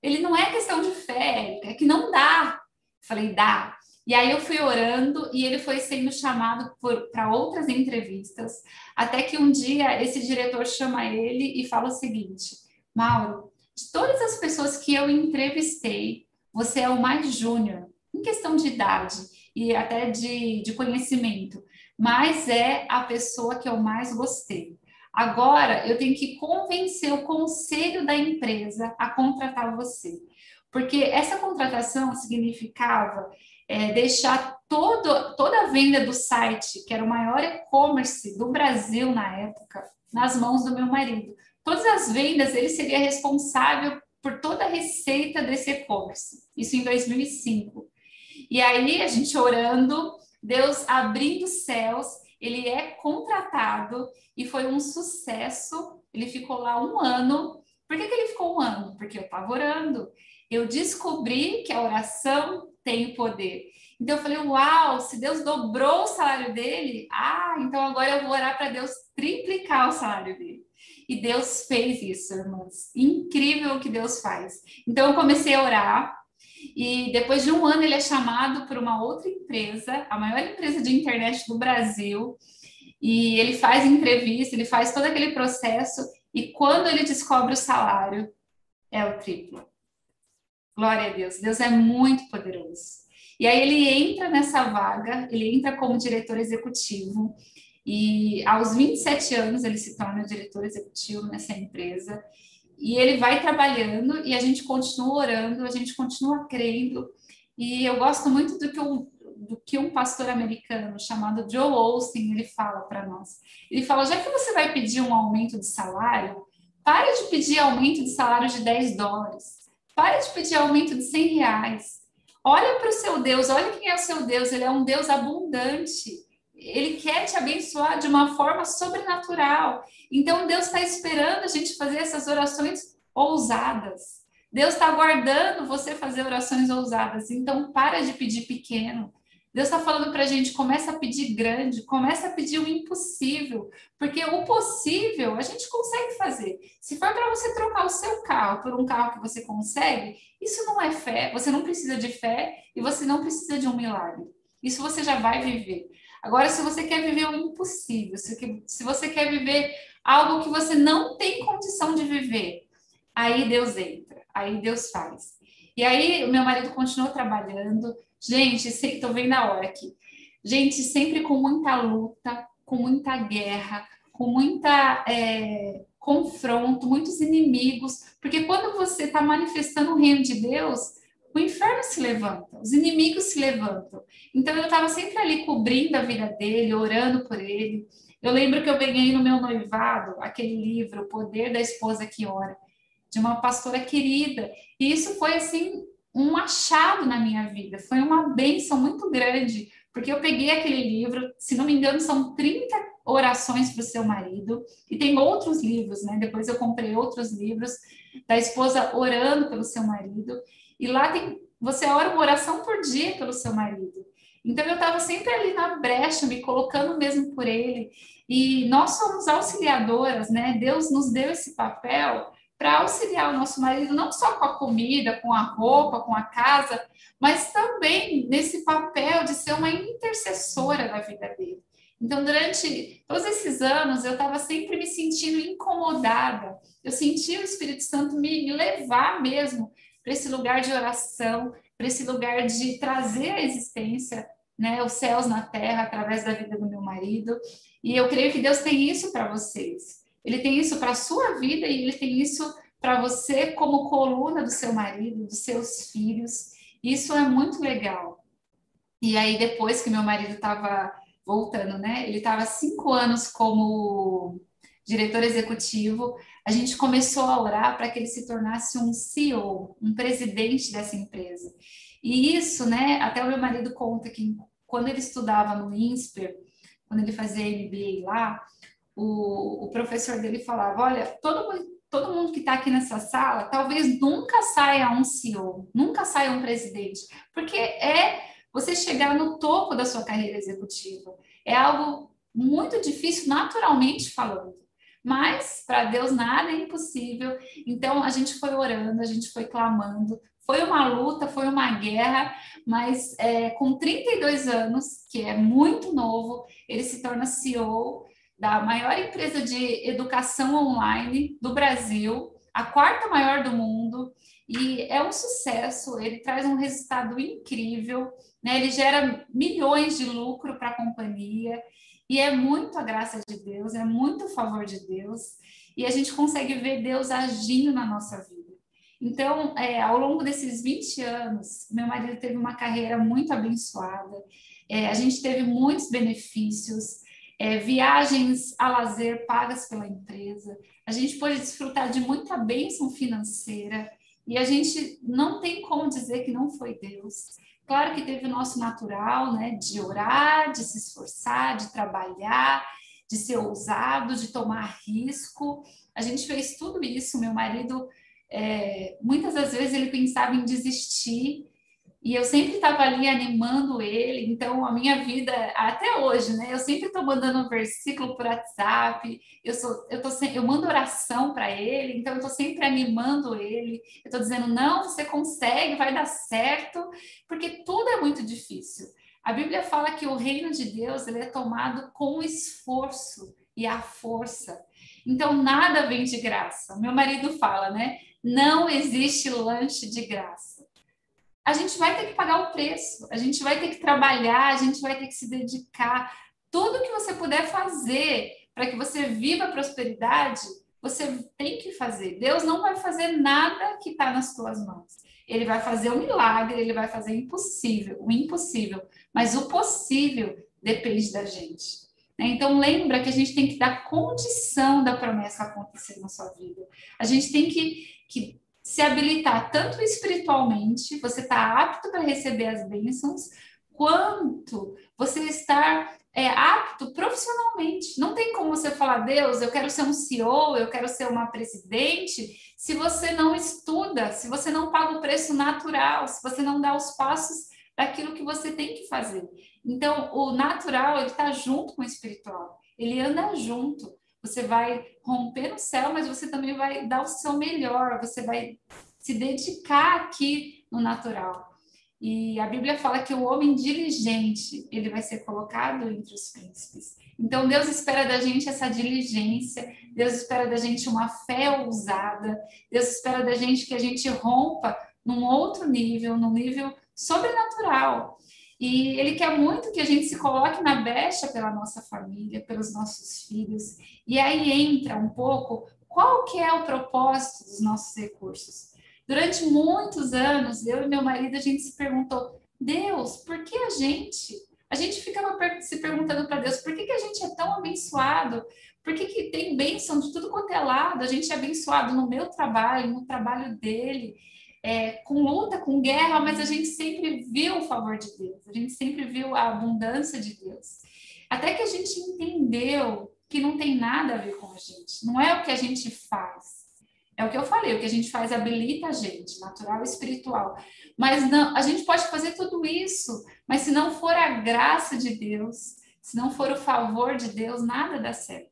Ele não é questão de fé, é que não dá. Falei, dá. E aí eu fui orando e ele foi sendo chamado para outras entrevistas, até que um dia esse diretor chama ele e fala o seguinte: Mauro, de todas as pessoas que eu entrevistei, você é o mais júnior, em questão de idade e até de, de conhecimento, mas é a pessoa que eu mais gostei. Agora eu tenho que convencer o conselho da empresa a contratar você, porque essa contratação significava é, deixar todo, toda a venda do site, que era o maior e-commerce do Brasil na época, nas mãos do meu marido. Todas as vendas, ele seria responsável por toda a receita desse e-commerce. Isso em 2005. E aí, a gente orando, Deus abrindo os céus, ele é contratado e foi um sucesso. Ele ficou lá um ano. Por que, que ele ficou um ano? Porque eu estava orando. Eu descobri que a oração tem poder. Então eu falei, uau, se Deus dobrou o salário dele, ah, então agora eu vou orar para Deus triplicar o salário dele. E Deus fez isso, irmãs. Incrível o que Deus faz. Então eu comecei a orar, e depois de um ano ele é chamado por uma outra empresa, a maior empresa de internet do Brasil, e ele faz entrevista, ele faz todo aquele processo, e quando ele descobre o salário, é o triplo. Glória a Deus, Deus é muito poderoso. E aí ele entra nessa vaga, ele entra como diretor executivo, e aos 27 anos ele se torna diretor executivo nessa empresa, e ele vai trabalhando e a gente continua orando, a gente continua crendo, e eu gosto muito do que um, do que um pastor americano chamado Joe Austin ele fala para nós. Ele fala: já que você vai pedir um aumento de salário, pare de pedir aumento de salário de 10 dólares, pare de pedir aumento de 100 reais. Olha para o seu Deus, olha quem é o seu Deus, ele é um Deus abundante. Ele quer te abençoar de uma forma sobrenatural. Então, Deus está esperando a gente fazer essas orações ousadas. Deus está aguardando você fazer orações ousadas. Então, para de pedir pequeno. Deus está falando para a gente, começa a pedir grande, começa a pedir o impossível, porque o possível a gente consegue fazer. Se for para você trocar o seu carro por um carro que você consegue, isso não é fé, você não precisa de fé e você não precisa de um milagre. Isso você já vai viver. Agora, se você quer viver o impossível, se você quer viver algo que você não tem condição de viver, aí Deus entra, aí Deus faz. E aí, o meu marido continuou trabalhando, Gente, estou vendo a hora aqui. Gente, sempre com muita luta, com muita guerra, com muita é, confronto, muitos inimigos, porque quando você está manifestando o reino de Deus, o inferno se levanta, os inimigos se levantam. Então eu estava sempre ali cobrindo a vida dele, orando por ele. Eu lembro que eu ganhei no meu noivado aquele livro, O Poder da Esposa que Ora, de uma pastora querida. E isso foi assim um achado na minha vida, foi uma benção muito grande, porque eu peguei aquele livro, se não me engano, são 30 orações para o seu marido, e tem outros livros, né? Depois eu comprei outros livros da esposa orando pelo seu marido, e lá tem, você ora uma oração por dia pelo seu marido. Então eu estava sempre ali na brecha, me colocando mesmo por ele. E nós somos auxiliadoras, né? Deus nos deu esse papel para auxiliar o nosso marido, não só com a comida, com a roupa, com a casa, mas também nesse papel de ser uma intercessora da vida dele. Então, durante todos esses anos, eu estava sempre me sentindo incomodada. Eu sentia o Espírito Santo me levar mesmo para esse lugar de oração, para esse lugar de trazer a existência, né, os céus na terra através da vida do meu marido. E eu creio que Deus tem isso para vocês. Ele tem isso para a sua vida e ele tem isso para você como coluna do seu marido, dos seus filhos. Isso é muito legal. E aí, depois que meu marido estava voltando, né? Ele estava cinco anos como diretor executivo. A gente começou a orar para que ele se tornasse um CEO, um presidente dessa empresa. E isso, né? Até o meu marido conta que quando ele estudava no INSPER, quando ele fazia MBA lá, o, o professor dele falava: olha, todo todo mundo que está aqui nessa sala talvez nunca saia um CEO, nunca saia um presidente, porque é você chegar no topo da sua carreira executiva. É algo muito difícil, naturalmente falando. Mas para Deus nada é impossível. Então a gente foi orando, a gente foi clamando. Foi uma luta, foi uma guerra, mas é, com 32 anos, que é muito novo, ele se torna CEO da maior empresa de educação online do Brasil, a quarta maior do mundo e é um sucesso. Ele traz um resultado incrível, né? Ele gera milhões de lucro para a companhia e é muito a graça de Deus, é muito o favor de Deus e a gente consegue ver Deus agindo na nossa vida. Então, é, ao longo desses 20 anos, meu marido teve uma carreira muito abençoada, é, a gente teve muitos benefícios, é, viagens a lazer pagas pela empresa, a gente pôde desfrutar de muita bênção financeira e a gente não tem como dizer que não foi Deus. Claro que teve o nosso natural, né, de orar, de se esforçar, de trabalhar, de ser ousado, de tomar risco. A gente fez tudo isso. Meu marido, é, muitas das vezes, ele pensava em desistir e eu sempre estava ali animando ele, então a minha vida, até hoje, né? Eu sempre estou mandando um versículo por WhatsApp, eu, sou, eu, tô, eu mando oração para ele, então eu estou sempre animando ele, eu estou dizendo, não, você consegue, vai dar certo, porque tudo é muito difícil. A Bíblia fala que o reino de Deus ele é tomado com esforço e a força. Então nada vem de graça. Meu marido fala, né? Não existe lanche de graça a gente vai ter que pagar o preço, a gente vai ter que trabalhar, a gente vai ter que se dedicar. Tudo que você puder fazer para que você viva a prosperidade, você tem que fazer. Deus não vai fazer nada que está nas suas mãos. Ele vai fazer o um milagre, ele vai fazer o impossível, o impossível. Mas o possível depende da gente. Né? Então lembra que a gente tem que dar condição da promessa acontecer na sua vida. A gente tem que, que se habilitar tanto espiritualmente, você está apto para receber as bênçãos, quanto você estar é, apto profissionalmente. Não tem como você falar, Deus, eu quero ser um CEO, eu quero ser uma presidente, se você não estuda, se você não paga o preço natural, se você não dá os passos daquilo que você tem que fazer. Então, o natural, ele está junto com o espiritual, ele anda junto. Você vai romper no céu, mas você também vai dar o seu melhor, você vai se dedicar aqui no natural. E a Bíblia fala que o homem diligente, ele vai ser colocado entre os príncipes. Então Deus espera da gente essa diligência, Deus espera da gente uma fé ousada, Deus espera da gente que a gente rompa num outro nível, num nível sobrenatural. E ele quer muito que a gente se coloque na brecha pela nossa família, pelos nossos filhos. E aí entra um pouco qual que é o propósito dos nossos recursos. Durante muitos anos, eu e meu marido, a gente se perguntou, Deus, por que a gente? A gente ficava se perguntando para Deus, por que, que a gente é tão abençoado? Por que, que tem bênção de tudo quanto é lado? A gente é abençoado no meu trabalho, no trabalho dele é, com luta, com guerra, mas a gente sempre viu o favor de Deus, a gente sempre viu a abundância de Deus. Até que a gente entendeu que não tem nada a ver com a gente, não é o que a gente faz. É o que eu falei, o que a gente faz habilita a gente, natural e espiritual. Mas não, a gente pode fazer tudo isso, mas se não for a graça de Deus, se não for o favor de Deus, nada dá certo.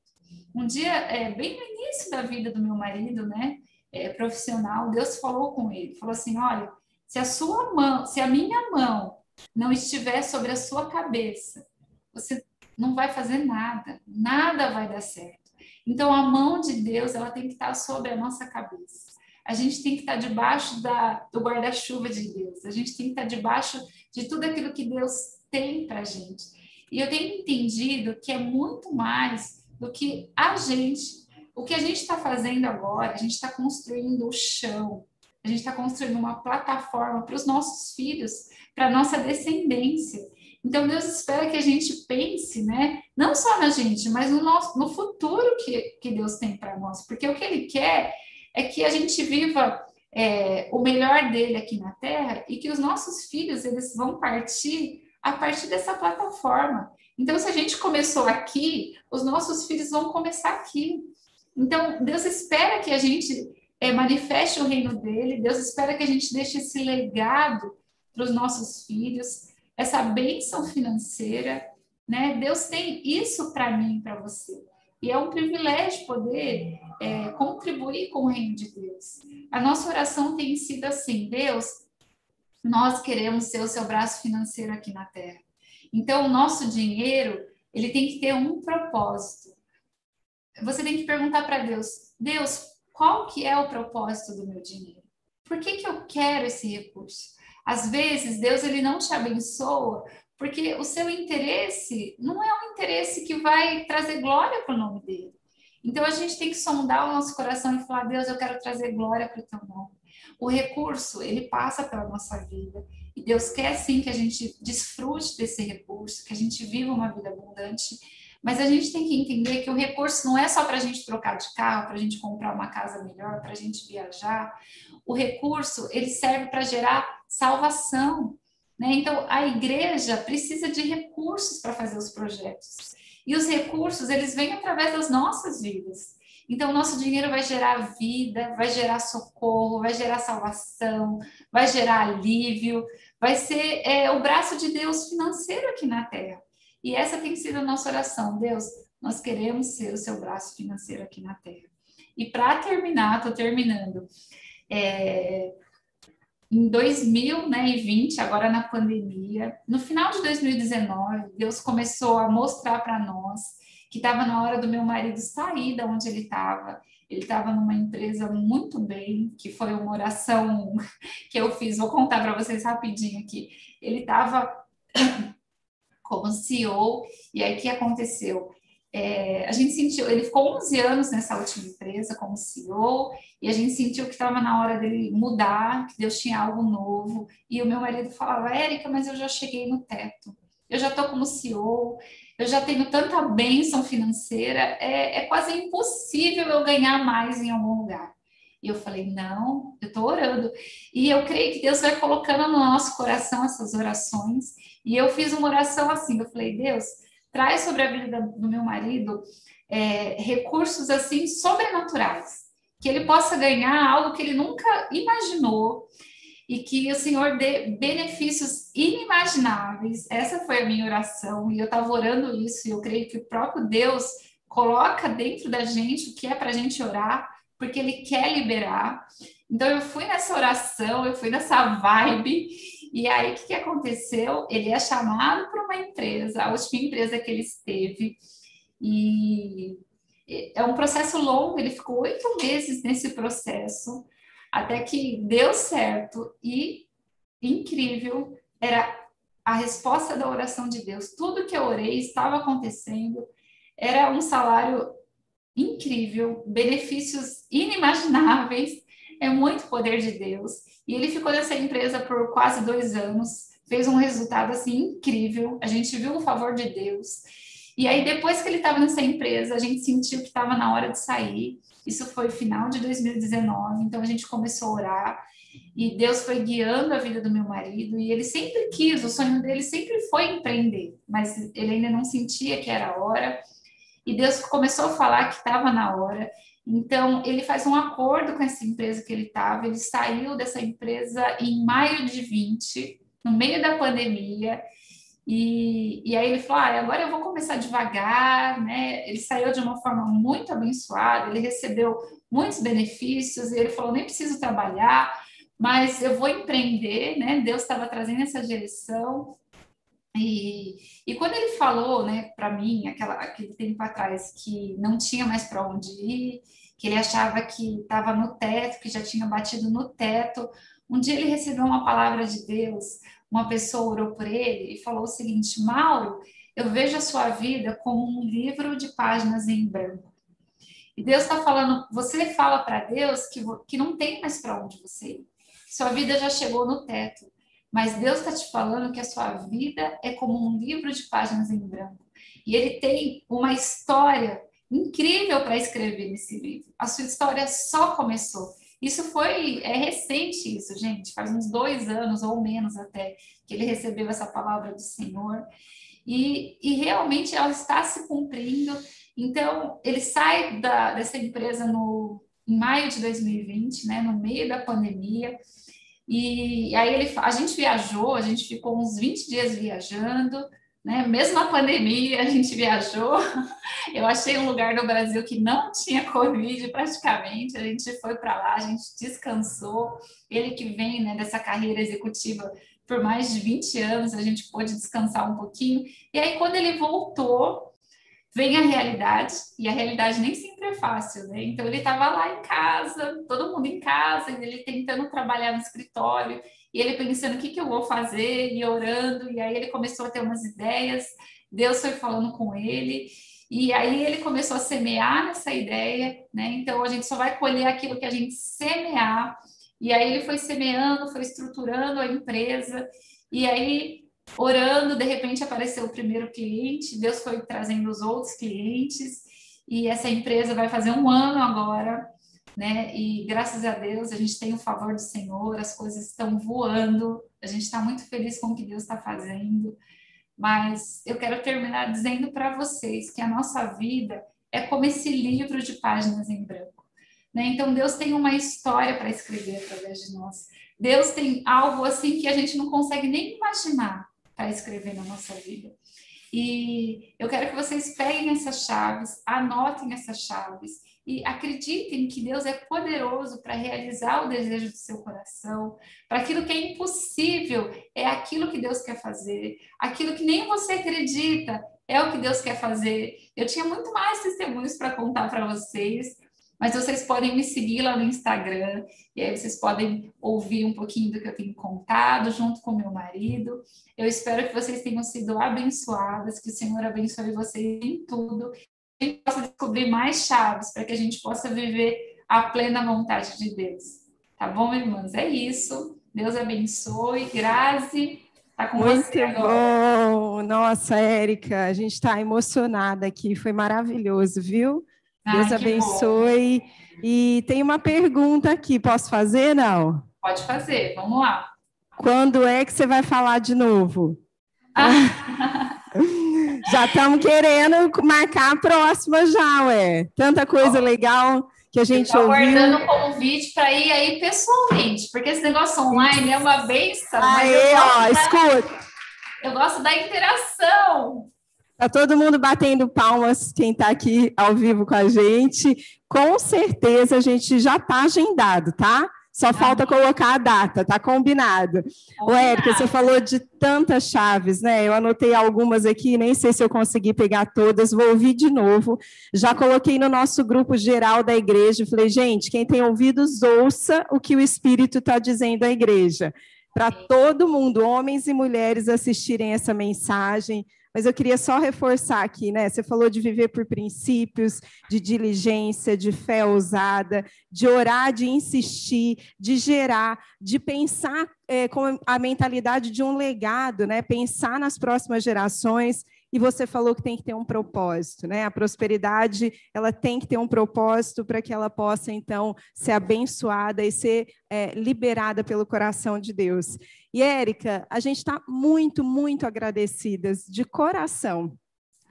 Um dia, é, bem no início da vida do meu marido, né? É, profissional, Deus falou com ele, falou assim, olha, se a sua mão, se a minha mão não estiver sobre a sua cabeça, você não vai fazer nada, nada vai dar certo. Então a mão de Deus, ela tem que estar sobre a nossa cabeça. A gente tem que estar debaixo da, do guarda-chuva de Deus. A gente tem que estar debaixo de tudo aquilo que Deus tem para gente. E eu tenho entendido que é muito mais do que a gente o que a gente está fazendo agora, a gente está construindo o chão, a gente está construindo uma plataforma para os nossos filhos, para a nossa descendência. Então, Deus espera que a gente pense, né? Não só na gente, mas no, nosso, no futuro que, que Deus tem para nós. Porque o que Ele quer é que a gente viva é, o melhor dele aqui na Terra e que os nossos filhos eles vão partir a partir dessa plataforma. Então, se a gente começou aqui, os nossos filhos vão começar aqui. Então, Deus espera que a gente é, manifeste o reino dele, Deus espera que a gente deixe esse legado para os nossos filhos, essa bênção financeira, né? Deus tem isso para mim para você. E é um privilégio poder é, contribuir com o reino de Deus. A nossa oração tem sido assim: Deus, nós queremos ser o seu braço financeiro aqui na terra. Então, o nosso dinheiro ele tem que ter um propósito você tem que perguntar para Deus: Deus, qual que é o propósito do meu dinheiro? Por que, que eu quero esse recurso? Às vezes, Deus ele não te abençoa porque o seu interesse não é um interesse que vai trazer glória para o nome dele. Então, a gente tem que sondar o nosso coração e falar, Deus, eu quero trazer glória para o teu nome. O recurso, ele passa pela nossa vida. E Deus quer sim que a gente desfrute desse recurso, que a gente viva uma vida abundante. Mas a gente tem que entender que o recurso não é só para a gente trocar de carro, para a gente comprar uma casa melhor, para a gente viajar. O recurso, ele serve para gerar salvação. Né? Então, a igreja precisa de recursos para fazer os projetos. E os recursos, eles vêm através das nossas vidas. Então, nosso dinheiro vai gerar vida, vai gerar socorro, vai gerar salvação, vai gerar alívio, vai ser é, o braço de Deus financeiro aqui na terra. E essa tem sido a nossa oração. Deus, nós queremos ser o seu braço financeiro aqui na terra. E para terminar, estou terminando. É, em 2020, agora na pandemia, no final de 2019, Deus começou a mostrar para nós que estava na hora do meu marido sair da onde ele estava. Ele estava numa empresa muito bem, que foi uma oração que eu fiz, vou contar para vocês rapidinho aqui. Ele estava como CEO, e aí o que aconteceu? É, a gente sentiu, ele ficou 11 anos nessa última empresa como CEO, e a gente sentiu que estava na hora dele mudar, que Deus tinha algo novo. E o meu marido falava, Érica, mas eu já cheguei no teto, eu já estou como CEO, eu já tenho tanta bênção financeira, é, é quase impossível eu ganhar mais em algum lugar. E eu falei, não, eu estou orando. E eu creio que Deus vai colocando no nosso coração essas orações. E eu fiz uma oração assim, eu falei, Deus, traz sobre a vida do meu marido é, recursos assim sobrenaturais, que ele possa ganhar algo que ele nunca imaginou e que o Senhor dê benefícios inimagináveis. Essa foi a minha oração e eu estava orando isso e eu creio que o próprio Deus coloca dentro da gente o que é para a gente orar, porque Ele quer liberar. Então eu fui nessa oração, eu fui nessa vibe e aí, o que, que aconteceu? Ele é chamado para uma empresa, a última empresa que ele esteve, e é um processo longo, ele ficou oito meses nesse processo, até que deu certo, e incrível, era a resposta da oração de Deus. Tudo que eu orei estava acontecendo, era um salário incrível, benefícios inimagináveis, é muito poder de Deus. E ele ficou nessa empresa por quase dois anos, fez um resultado assim incrível. A gente viu o favor de Deus. E aí, depois que ele estava nessa empresa, a gente sentiu que estava na hora de sair. Isso foi final de 2019, então a gente começou a orar e Deus foi guiando a vida do meu marido e ele sempre quis, o sonho dele sempre foi empreender, mas ele ainda não sentia que era a hora. E Deus começou a falar que estava na hora. Então, ele faz um acordo com essa empresa que ele estava, ele saiu dessa empresa em maio de 20, no meio da pandemia, e, e aí ele falou: ah, agora eu vou começar devagar, né? Ele saiu de uma forma muito abençoada, ele recebeu muitos benefícios, e ele falou: nem preciso trabalhar, mas eu vou empreender, né? Deus estava trazendo essa direção. E, e quando ele falou, né, para mim, aquela, aquele tempo atrás, que não tinha mais para onde ir, que ele achava que estava no teto, que já tinha batido no teto, um dia ele recebeu uma palavra de Deus, uma pessoa orou por ele e falou o seguinte: Mauro, eu vejo a sua vida como um livro de páginas em branco. E Deus está falando, você fala para Deus que, que não tem mais para onde você ir. Sua vida já chegou no teto. Mas Deus está te falando que a sua vida é como um livro de páginas em branco. E ele tem uma história incrível para escrever nesse livro. A sua história só começou. Isso foi é recente isso, gente, faz uns dois anos ou menos até que ele recebeu essa palavra do Senhor e, e realmente ela está se cumprindo. Então ele sai da, dessa empresa no em maio de 2020, né, no meio da pandemia. E aí ele, a gente viajou, a gente ficou uns 20 dias viajando, né? Mesmo na pandemia, a gente viajou. Eu achei um lugar no Brasil que não tinha Covid praticamente. A gente foi para lá, a gente descansou. Ele que vem né, dessa carreira executiva por mais de 20 anos, a gente pôde descansar um pouquinho. E aí, quando ele voltou, vem a realidade, e a realidade nem sempre é fácil, né? Então ele estava lá em casa, todo mundo em casa, ele tentando trabalhar no escritório, e ele pensando o que, que eu vou fazer, e orando, e aí ele começou a ter umas ideias, Deus foi falando com ele, e aí ele começou a semear nessa ideia, né? Então a gente só vai colher aquilo que a gente semear. E aí ele foi semeando, foi estruturando a empresa, e aí orando, de repente apareceu o primeiro cliente, Deus foi trazendo os outros clientes, e essa empresa vai fazer um ano agora, né? E graças a Deus a gente tem o favor do Senhor, as coisas estão voando, a gente está muito feliz com o que Deus está fazendo. Mas eu quero terminar dizendo para vocês que a nossa vida é como esse livro de páginas em branco. Né? Então Deus tem uma história para escrever através de nós. Deus tem algo assim que a gente não consegue nem imaginar para escrever na nossa vida. E eu quero que vocês peguem essas chaves, anotem essas chaves e acreditem que Deus é poderoso para realizar o desejo do seu coração, para aquilo que é impossível é aquilo que Deus quer fazer, aquilo que nem você acredita é o que Deus quer fazer. Eu tinha muito mais testemunhos para contar para vocês, mas vocês podem me seguir lá no Instagram, e aí vocês podem ouvir um pouquinho do que eu tenho contado junto com meu marido. Eu espero que vocês tenham sido abençoadas, que o Senhor abençoe vocês em tudo, que a gente possa descobrir mais chaves para que a gente possa viver a plena vontade de Deus. Tá bom, irmãs? É isso. Deus abençoe. Grazi, tá com Muito você agora. bom. Nossa, Érica, a gente está emocionada aqui. Foi maravilhoso, viu? Deus Ai, abençoe. Bom. E tem uma pergunta aqui, posso fazer, não? Pode fazer, vamos lá. Quando é que você vai falar de novo? Ah. já estamos querendo marcar a próxima já, ué. Tanta coisa legal que a gente ouviu. aguardando o convite para ir aí pessoalmente, porque esse negócio online é uma benção. Aí, ó, da... escuta. Eu gosto da interação. Tá todo mundo batendo palmas, quem está aqui ao vivo com a gente. Com certeza a gente já está agendado, tá? Só ah, falta colocar a data, tá combinado. O Érica, você falou de tantas chaves, né? Eu anotei algumas aqui, nem sei se eu consegui pegar todas, vou ouvir de novo. Já coloquei no nosso grupo geral da igreja, falei, gente, quem tem ouvidos, ouça o que o Espírito está dizendo à igreja. Para todo mundo, homens e mulheres, assistirem essa mensagem mas eu queria só reforçar aqui, né? Você falou de viver por princípios, de diligência, de fé ousada, de orar, de insistir, de gerar, de pensar é, com a mentalidade de um legado, né? Pensar nas próximas gerações e você falou que tem que ter um propósito, né? A prosperidade ela tem que ter um propósito para que ela possa então ser abençoada e ser é, liberada pelo coração de Deus. E Érica, a gente está muito, muito agradecidas de coração.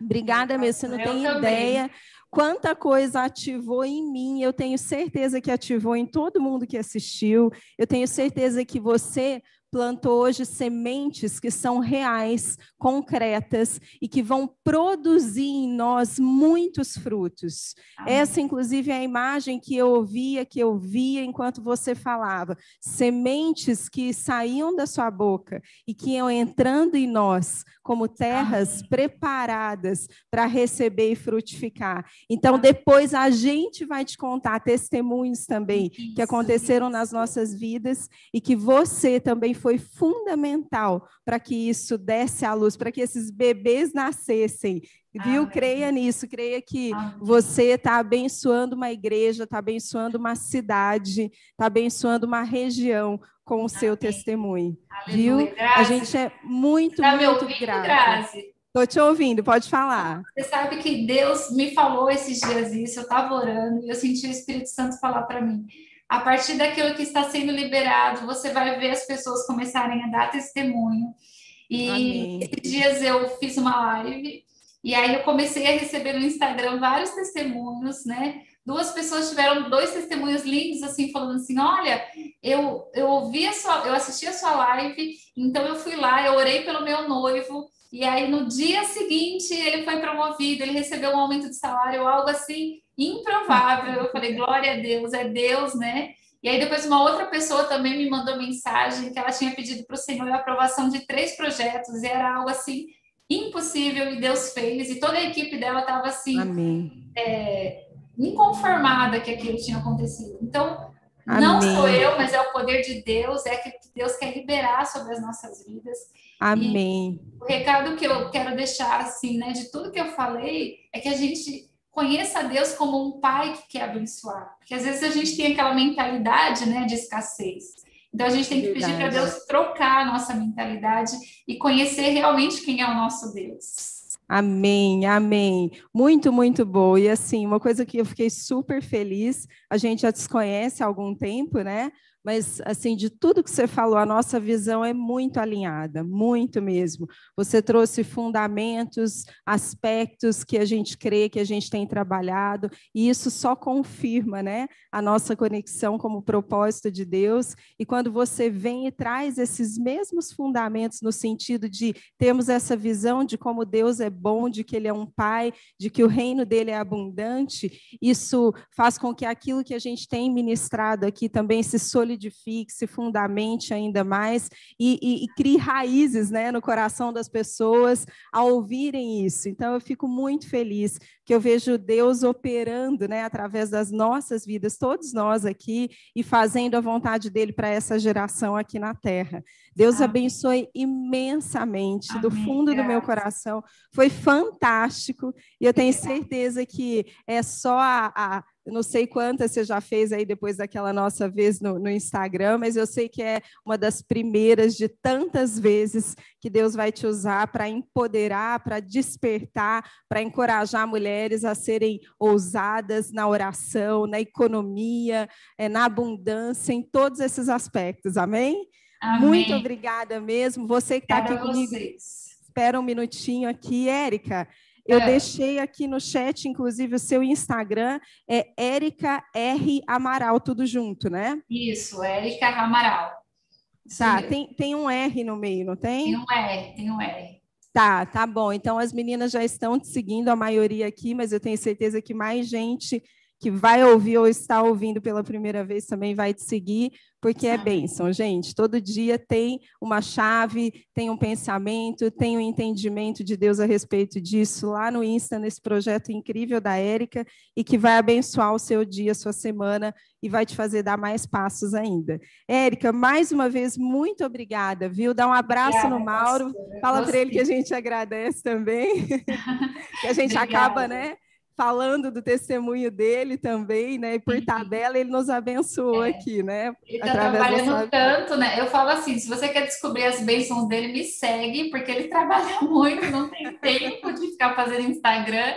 Obrigada mesmo. Você não Eu tem também. ideia quanta coisa ativou em mim. Eu tenho certeza que ativou em todo mundo que assistiu. Eu tenho certeza que você plantou hoje sementes que são reais, concretas e que vão produzir em nós muitos frutos. Amém. Essa, inclusive, é a imagem que eu ouvia, que eu via enquanto você falava. Sementes que saíam da sua boca e que iam entrando em nós como terras Amém. preparadas para receber e frutificar. Então, depois a gente vai te contar testemunhos também isso, que aconteceram nas nossas vidas e que você também foi fundamental para que isso desse à luz, para que esses bebês nascessem. Viu? Amém. Creia nisso, creia que Amém. você está abençoando uma igreja, está abençoando uma cidade, está abençoando uma região com o seu testemunho. Aleluia. Viu? Graças. A gente é muito, tá muito grata. Estou te ouvindo, pode falar. Você sabe que Deus me falou esses dias isso, eu estava orando e eu senti o Espírito Santo falar para mim a partir daquilo que está sendo liberado, você vai ver as pessoas começarem a dar testemunho. E Amém. esses dias eu fiz uma live e aí eu comecei a receber no Instagram vários testemunhos, né? Duas pessoas tiveram dois testemunhos lindos, assim, falando assim: olha, eu, eu ouvi a sua, eu assisti a sua live, então eu fui lá, eu orei pelo meu noivo, e aí no dia seguinte ele foi promovido, ele recebeu um aumento de salário, algo assim improvável. Eu falei, glória a Deus, é Deus, né? E aí depois uma outra pessoa também me mandou mensagem que ela tinha pedido para o Senhor a aprovação de três projetos, e era algo assim impossível e Deus fez, e toda a equipe dela estava assim, é, inconformada que aquilo tinha acontecido. Então, Amém. não sou eu, mas é o poder de Deus, é que Deus quer liberar sobre as nossas vidas. Amém. E o recado que eu quero deixar, assim, né, de tudo que eu falei, é que a gente conheça Deus como um pai que quer abençoar. Porque às vezes a gente tem aquela mentalidade, né, de escassez. Então a gente tem que Verdade. pedir para Deus trocar a nossa mentalidade e conhecer realmente quem é o nosso Deus. Amém, amém. Muito, muito bom. E assim, uma coisa que eu fiquei super feliz, a gente já se conhece há algum tempo, né? Mas assim, de tudo que você falou, a nossa visão é muito alinhada, muito mesmo. Você trouxe fundamentos, aspectos que a gente crê, que a gente tem trabalhado, e isso só confirma, né, a nossa conexão como propósito de Deus. E quando você vem e traz esses mesmos fundamentos no sentido de termos essa visão de como Deus é bom, de que ele é um pai, de que o reino dele é abundante, isso faz com que aquilo que a gente tem ministrado aqui também se solidifique solidifique, fundamente ainda mais e, e, e crie raízes né, no coração das pessoas ao ouvirem isso. Então, eu fico muito feliz que eu vejo Deus operando né, através das nossas vidas, todos nós aqui, e fazendo a vontade dele para essa geração aqui na Terra. Deus Amém. abençoe imensamente, Amém. do fundo do meu coração. Foi fantástico, e eu tenho certeza que é só a, a não sei quantas você já fez aí depois daquela nossa vez no, no, Instagram, mas eu sei que é uma das primeiras de tantas vezes que Deus vai te usar para empoderar, para despertar, para encorajar mulheres a serem ousadas na oração, na economia, é, na abundância, em todos esses aspectos. Amém? Amém. Muito obrigada mesmo. Você que está aqui comigo. Vocês. Espera um minutinho aqui, Érica. Eu é. deixei aqui no chat, inclusive, o seu Instagram é Érica R. Amaral, tudo junto, né? Isso, Érica Amaral. Tá, tem, tem um R no meio, não tem? Tem um R, tem um R. Tá, tá bom. Então as meninas já estão te seguindo, a maioria aqui, mas eu tenho certeza que mais gente que vai ouvir ou está ouvindo pela primeira vez também vai te seguir, porque é bênção, gente. Todo dia tem uma chave, tem um pensamento, tem um entendimento de Deus a respeito disso lá no Insta, nesse projeto incrível da Érica, e que vai abençoar o seu dia, a sua semana, e vai te fazer dar mais passos ainda. Érica, mais uma vez, muito obrigada, viu? Dá um abraço obrigada, no Mauro, fala para ele que a gente agradece também, que a gente acaba, né? Falando do testemunho dele também, né? E por uhum. tabela ele nos abençoou é. aqui, né? Ele está trabalhando tanto, né? Eu falo assim, se você quer descobrir as bênçãos dele, me segue, porque ele trabalha muito, não tem tempo de ficar fazendo Instagram.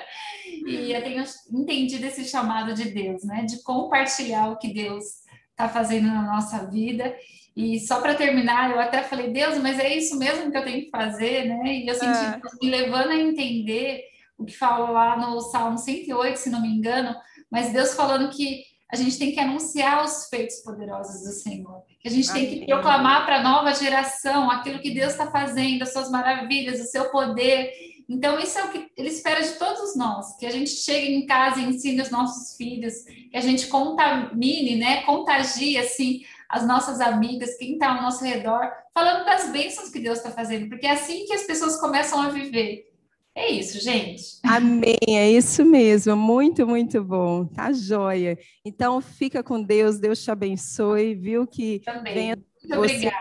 E eu tenho entendido esse chamado de Deus, né? De compartilhar o que Deus está fazendo na nossa vida. E só para terminar, eu até falei, Deus, mas é isso mesmo que eu tenho que fazer, né? E eu senti é. me levando a entender o que fala lá no Salmo 108, se não me engano, mas Deus falando que a gente tem que anunciar os feitos poderosos do Senhor, que a gente Amém. tem que proclamar para a nova geração aquilo que Deus está fazendo, as suas maravilhas, o seu poder. Então, isso é o que Ele espera de todos nós, que a gente chegue em casa e ensine os nossos filhos, que a gente contamine, né, contagie, assim, as nossas amigas, quem está ao nosso redor, falando das bênçãos que Deus está fazendo, porque é assim que as pessoas começam a viver. É isso, gente. Amém, é isso mesmo. Muito, muito bom. Tá joia. Então, fica com Deus, Deus te abençoe, viu? Que Também. venha muito obrigada.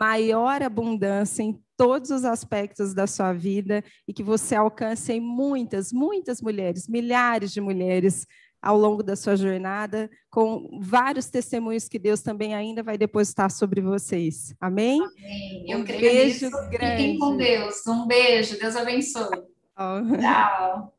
maior abundância em todos os aspectos da sua vida e que você alcance muitas, muitas mulheres, milhares de mulheres ao longo da sua jornada, com vários testemunhos que Deus também ainda vai depositar sobre vocês. Amém? Amém. Eu um beijo nisso. grande. Fiquem com Deus. Um beijo. Deus abençoe. Tchau.